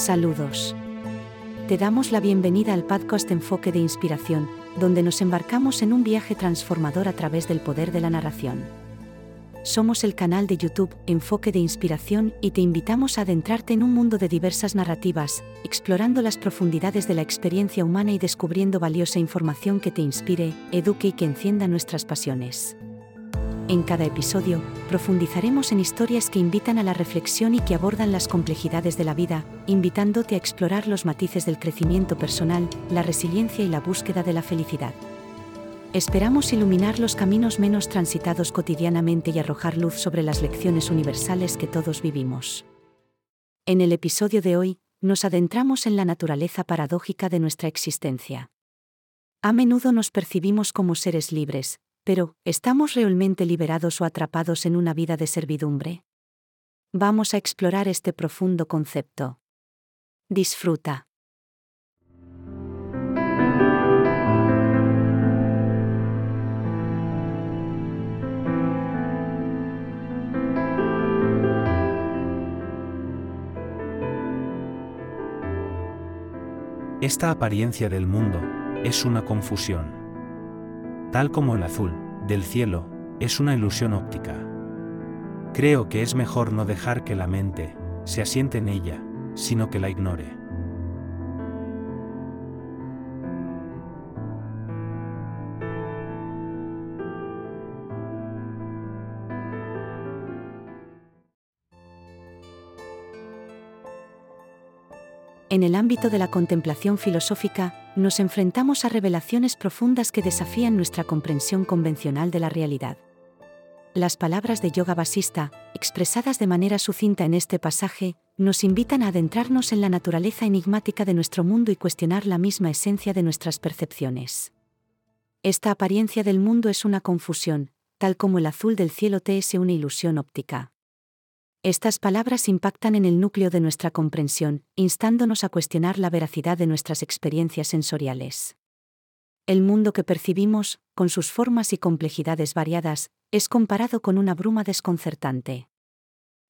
Saludos. Te damos la bienvenida al podcast Enfoque de Inspiración, donde nos embarcamos en un viaje transformador a través del poder de la narración. Somos el canal de YouTube Enfoque de Inspiración y te invitamos a adentrarte en un mundo de diversas narrativas, explorando las profundidades de la experiencia humana y descubriendo valiosa información que te inspire, eduque y que encienda nuestras pasiones. En cada episodio, profundizaremos en historias que invitan a la reflexión y que abordan las complejidades de la vida, invitándote a explorar los matices del crecimiento personal, la resiliencia y la búsqueda de la felicidad. Esperamos iluminar los caminos menos transitados cotidianamente y arrojar luz sobre las lecciones universales que todos vivimos. En el episodio de hoy, nos adentramos en la naturaleza paradójica de nuestra existencia. A menudo nos percibimos como seres libres, pero, ¿estamos realmente liberados o atrapados en una vida de servidumbre? Vamos a explorar este profundo concepto. Disfruta. Esta apariencia del mundo es una confusión tal como el azul, del cielo, es una ilusión óptica. Creo que es mejor no dejar que la mente se asiente en ella, sino que la ignore. En el ámbito de la contemplación filosófica, nos enfrentamos a revelaciones profundas que desafían nuestra comprensión convencional de la realidad. Las palabras de Yoga Vasista, expresadas de manera sucinta en este pasaje, nos invitan a adentrarnos en la naturaleza enigmática de nuestro mundo y cuestionar la misma esencia de nuestras percepciones. Esta apariencia del mundo es una confusión, tal como el azul del cielo te es una ilusión óptica. Estas palabras impactan en el núcleo de nuestra comprensión, instándonos a cuestionar la veracidad de nuestras experiencias sensoriales. El mundo que percibimos, con sus formas y complejidades variadas, es comparado con una bruma desconcertante.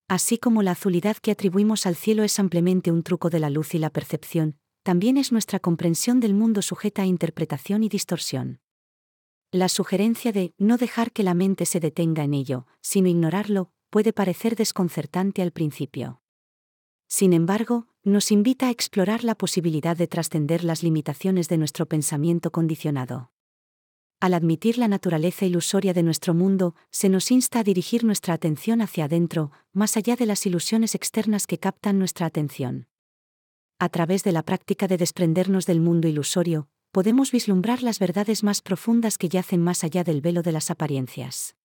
Así como la azulidad que atribuimos al cielo es ampliamente un truco de la luz y la percepción, también es nuestra comprensión del mundo sujeta a interpretación y distorsión. La sugerencia de no dejar que la mente se detenga en ello, sino ignorarlo, puede parecer desconcertante al principio. Sin embargo, nos invita a explorar la posibilidad de trascender las limitaciones de nuestro pensamiento condicionado. Al admitir la naturaleza ilusoria de nuestro mundo, se nos insta a dirigir nuestra atención hacia adentro, más allá de las ilusiones externas que captan nuestra atención. A través de la práctica de desprendernos del mundo ilusorio, podemos vislumbrar las verdades más profundas que yacen más allá del velo de las apariencias.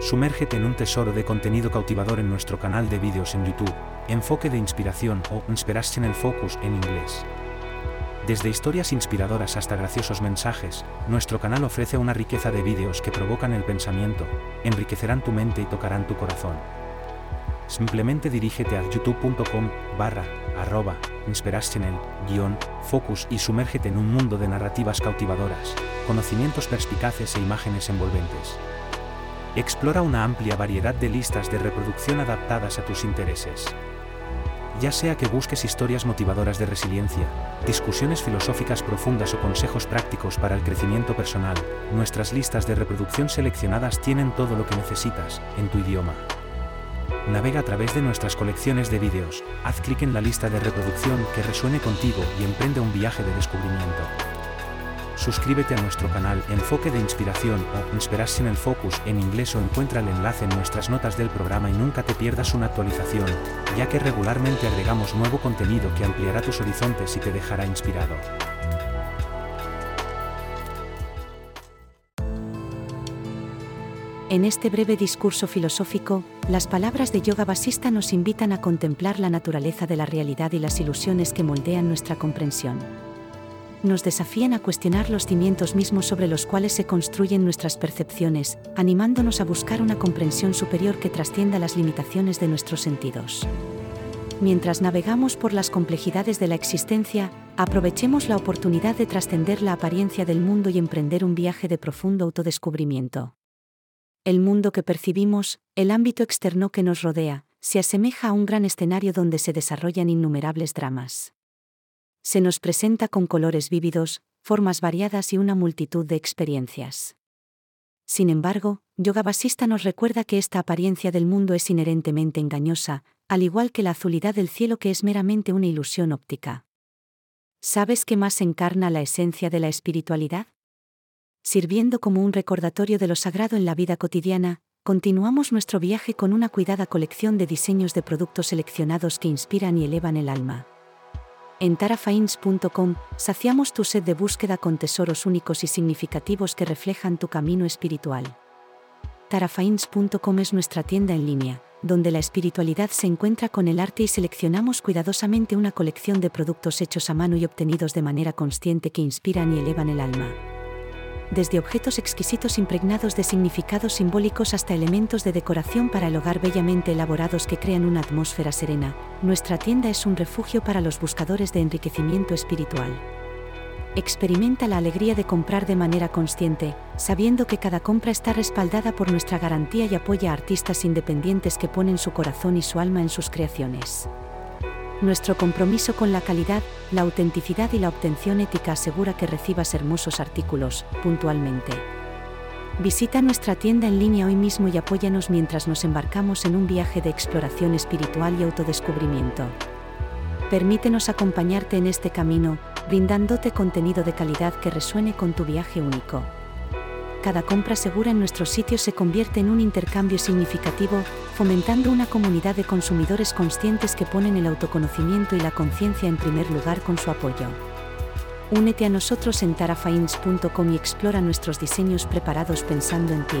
Sumérgete en un tesoro de contenido cautivador en nuestro canal de vídeos en YouTube, Enfoque de Inspiración o Inspirational Focus en inglés. Desde historias inspiradoras hasta graciosos mensajes, nuestro canal ofrece una riqueza de vídeos que provocan el pensamiento, enriquecerán tu mente y tocarán tu corazón. Simplemente dirígete a youtube.com barra arroba inspirational guion focus y sumérgete en un mundo de narrativas cautivadoras, conocimientos perspicaces e imágenes envolventes. Explora una amplia variedad de listas de reproducción adaptadas a tus intereses. Ya sea que busques historias motivadoras de resiliencia, discusiones filosóficas profundas o consejos prácticos para el crecimiento personal, nuestras listas de reproducción seleccionadas tienen todo lo que necesitas, en tu idioma. Navega a través de nuestras colecciones de vídeos, haz clic en la lista de reproducción que resuene contigo y emprende un viaje de descubrimiento suscríbete a nuestro canal Enfoque de Inspiración o Inspiration el Focus en inglés o encuentra el enlace en nuestras notas del programa y nunca te pierdas una actualización, ya que regularmente agregamos nuevo contenido que ampliará tus horizontes y te dejará inspirado. En este breve discurso filosófico, las palabras de Yoga Vasista nos invitan a contemplar la naturaleza de la realidad y las ilusiones que moldean nuestra comprensión nos desafían a cuestionar los cimientos mismos sobre los cuales se construyen nuestras percepciones, animándonos a buscar una comprensión superior que trascienda las limitaciones de nuestros sentidos. Mientras navegamos por las complejidades de la existencia, aprovechemos la oportunidad de trascender la apariencia del mundo y emprender un viaje de profundo autodescubrimiento. El mundo que percibimos, el ámbito externo que nos rodea, se asemeja a un gran escenario donde se desarrollan innumerables dramas. Se nos presenta con colores vívidos, formas variadas y una multitud de experiencias. Sin embargo, Yoga Vasista nos recuerda que esta apariencia del mundo es inherentemente engañosa, al igual que la azulidad del cielo que es meramente una ilusión óptica. ¿Sabes qué más encarna la esencia de la espiritualidad? Sirviendo como un recordatorio de lo sagrado en la vida cotidiana, continuamos nuestro viaje con una cuidada colección de diseños de productos seleccionados que inspiran y elevan el alma. En tarafains.com saciamos tu sed de búsqueda con tesoros únicos y significativos que reflejan tu camino espiritual. tarafains.com es nuestra tienda en línea, donde la espiritualidad se encuentra con el arte y seleccionamos cuidadosamente una colección de productos hechos a mano y obtenidos de manera consciente que inspiran y elevan el alma desde objetos exquisitos impregnados de significados simbólicos hasta elementos de decoración para el hogar bellamente elaborados que crean una atmósfera serena, nuestra tienda es un refugio para los buscadores de enriquecimiento espiritual. Experimenta la alegría de comprar de manera consciente, sabiendo que cada compra está respaldada por nuestra garantía y apoya a artistas independientes que ponen su corazón y su alma en sus creaciones. Nuestro compromiso con la calidad, la autenticidad y la obtención ética asegura que recibas hermosos artículos, puntualmente. Visita nuestra tienda en línea hoy mismo y apóyanos mientras nos embarcamos en un viaje de exploración espiritual y autodescubrimiento. Permítenos acompañarte en este camino, brindándote contenido de calidad que resuene con tu viaje único cada compra segura en nuestro sitio se convierte en un intercambio significativo, fomentando una comunidad de consumidores conscientes que ponen el autoconocimiento y la conciencia en primer lugar con su apoyo. Únete a nosotros en tarafains.com y explora nuestros diseños preparados pensando en ti.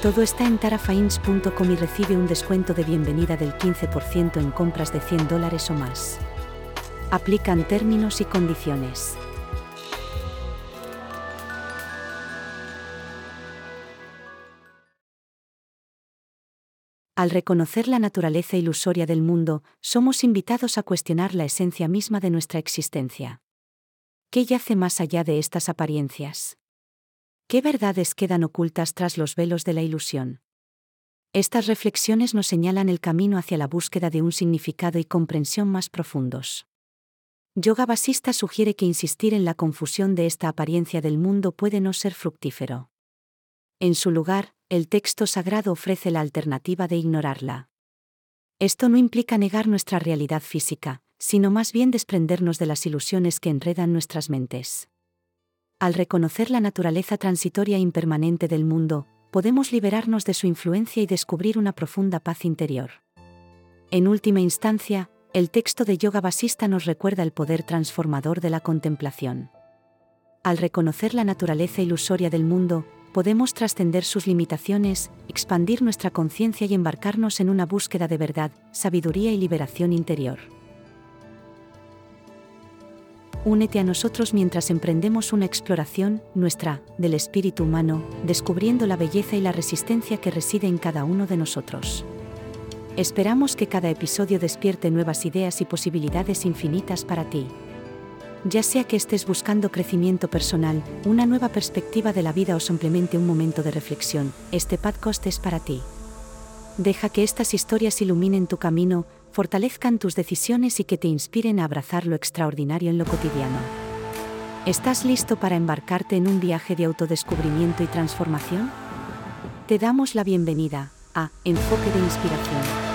Todo está en tarafains.com y recibe un descuento de bienvenida del 15% en compras de 100 dólares o más. Aplican términos y condiciones. Al reconocer la naturaleza ilusoria del mundo, somos invitados a cuestionar la esencia misma de nuestra existencia. ¿Qué yace más allá de estas apariencias? ¿Qué verdades quedan ocultas tras los velos de la ilusión? Estas reflexiones nos señalan el camino hacia la búsqueda de un significado y comprensión más profundos. Yoga Basista sugiere que insistir en la confusión de esta apariencia del mundo puede no ser fructífero. En su lugar, el texto sagrado ofrece la alternativa de ignorarla. Esto no implica negar nuestra realidad física, sino más bien desprendernos de las ilusiones que enredan nuestras mentes. Al reconocer la naturaleza transitoria e impermanente del mundo, podemos liberarnos de su influencia y descubrir una profunda paz interior. En última instancia, el texto de Yoga Vasista nos recuerda el poder transformador de la contemplación. Al reconocer la naturaleza ilusoria del mundo, podemos trascender sus limitaciones, expandir nuestra conciencia y embarcarnos en una búsqueda de verdad, sabiduría y liberación interior. Únete a nosotros mientras emprendemos una exploración, nuestra, del espíritu humano, descubriendo la belleza y la resistencia que reside en cada uno de nosotros. Esperamos que cada episodio despierte nuevas ideas y posibilidades infinitas para ti. Ya sea que estés buscando crecimiento personal, una nueva perspectiva de la vida o simplemente un momento de reflexión, este podcast es para ti. Deja que estas historias iluminen tu camino, fortalezcan tus decisiones y que te inspiren a abrazar lo extraordinario en lo cotidiano. ¿Estás listo para embarcarte en un viaje de autodescubrimiento y transformación? Te damos la bienvenida a Enfoque de Inspiración